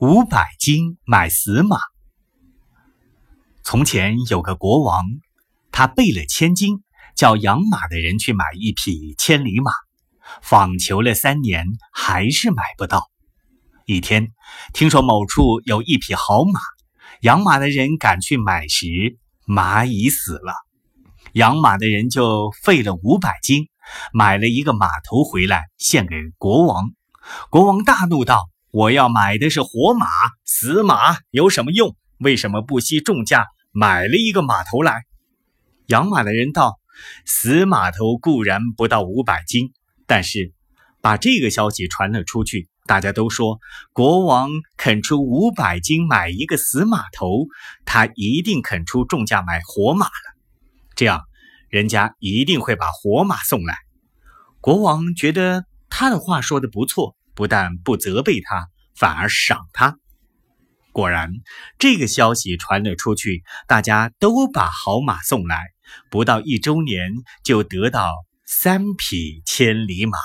五百斤买死马。从前有个国王，他备了千金，叫养马的人去买一匹千里马，访求了三年，还是买不到。一天，听说某处有一匹好马，养马的人赶去买时，马已死了。养马的人就费了五百金，买了一个马头回来献给国王。国王大怒道：“我要买的是活马，死马有什么用？为什么不惜重价买了一个马头来？”养马的人道：“死马头固然不到五百斤，但是把这个消息传了出去。”大家都说，国王肯出五百斤买一个死马头，他一定肯出重价买活马了。这样，人家一定会把活马送来。国王觉得他的话说的不错，不但不责备他，反而赏他。果然，这个消息传了出去，大家都把好马送来。不到一周年，就得到三匹千里马。